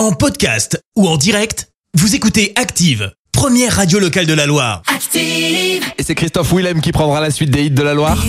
En podcast ou en direct, vous écoutez Active, première radio locale de la Loire. Active. Et c'est Christophe Willem qui prendra la suite des hits de la Loire.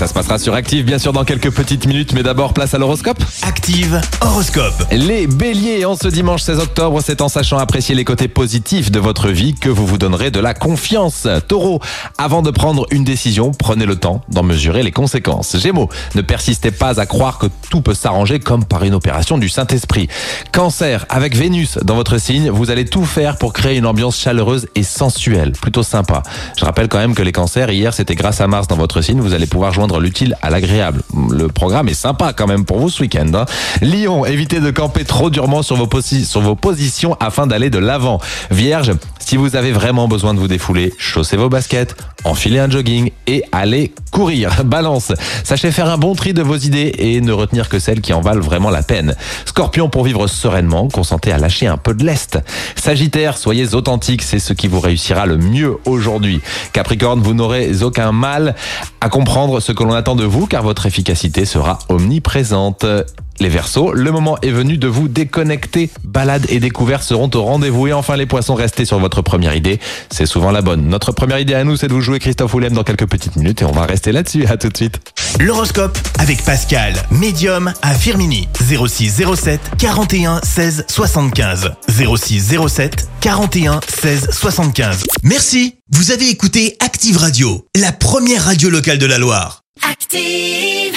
Ça se passera sur Active, bien sûr, dans quelques petites minutes. Mais d'abord, place à l'horoscope. Active horoscope. Les béliers, en ce dimanche 16 octobre, c'est en sachant apprécier les côtés positifs de votre vie que vous vous donnerez de la confiance. Taureau, avant de prendre une décision, prenez le temps d'en mesurer les conséquences. Gémeaux, ne persistez pas à croire que tout peut s'arranger comme par une opération du Saint-Esprit. Cancer, avec Vénus dans votre signe, vous allez tout faire pour créer une ambiance chaleureuse et sensuelle, plutôt sympa. Je rappelle quand même que les cancers, hier, c'était grâce à Mars dans votre signe, vous allez pouvoir joindre l'utile à l'agréable. Le programme est sympa quand même pour vous ce week-end. hein. Lion, évitez de camper trop durement sur vos positions afin d'aller de l'avant. Vierge, si vous avez vraiment besoin de vous défouler, chaussez vos baskets, enfilez un jogging et allez courir. Balance, sachez faire un bon tri de vos idées et ne retenir que celles qui en valent vraiment la peine. Scorpion, pour vivre sereinement, consentez à lâcher un peu de lest. Sagittaire, soyez authentique, c'est ce qui vous réussira le mieux aujourd'hui. Capricorne, vous n'aurez aucun mal à comprendre ce que l'on attend de vous car votre efficacité sera omniprésente. Les Verseaux, le moment est venu de vous déconnecter. Balades et découvertes seront au rendez-vous. Et enfin, les poissons, restez sur votre première idée. C'est souvent la bonne. Notre première idée à nous, c'est de vous jouer Christophe Willem dans quelques petites minutes et on va rester là-dessus. À tout de suite. L'horoscope avec Pascal, médium à Firmini. 06 07 41 16 75. 06 07 41 16 75. Merci, vous avez écouté Active Radio, la première radio locale de la Loire. Active.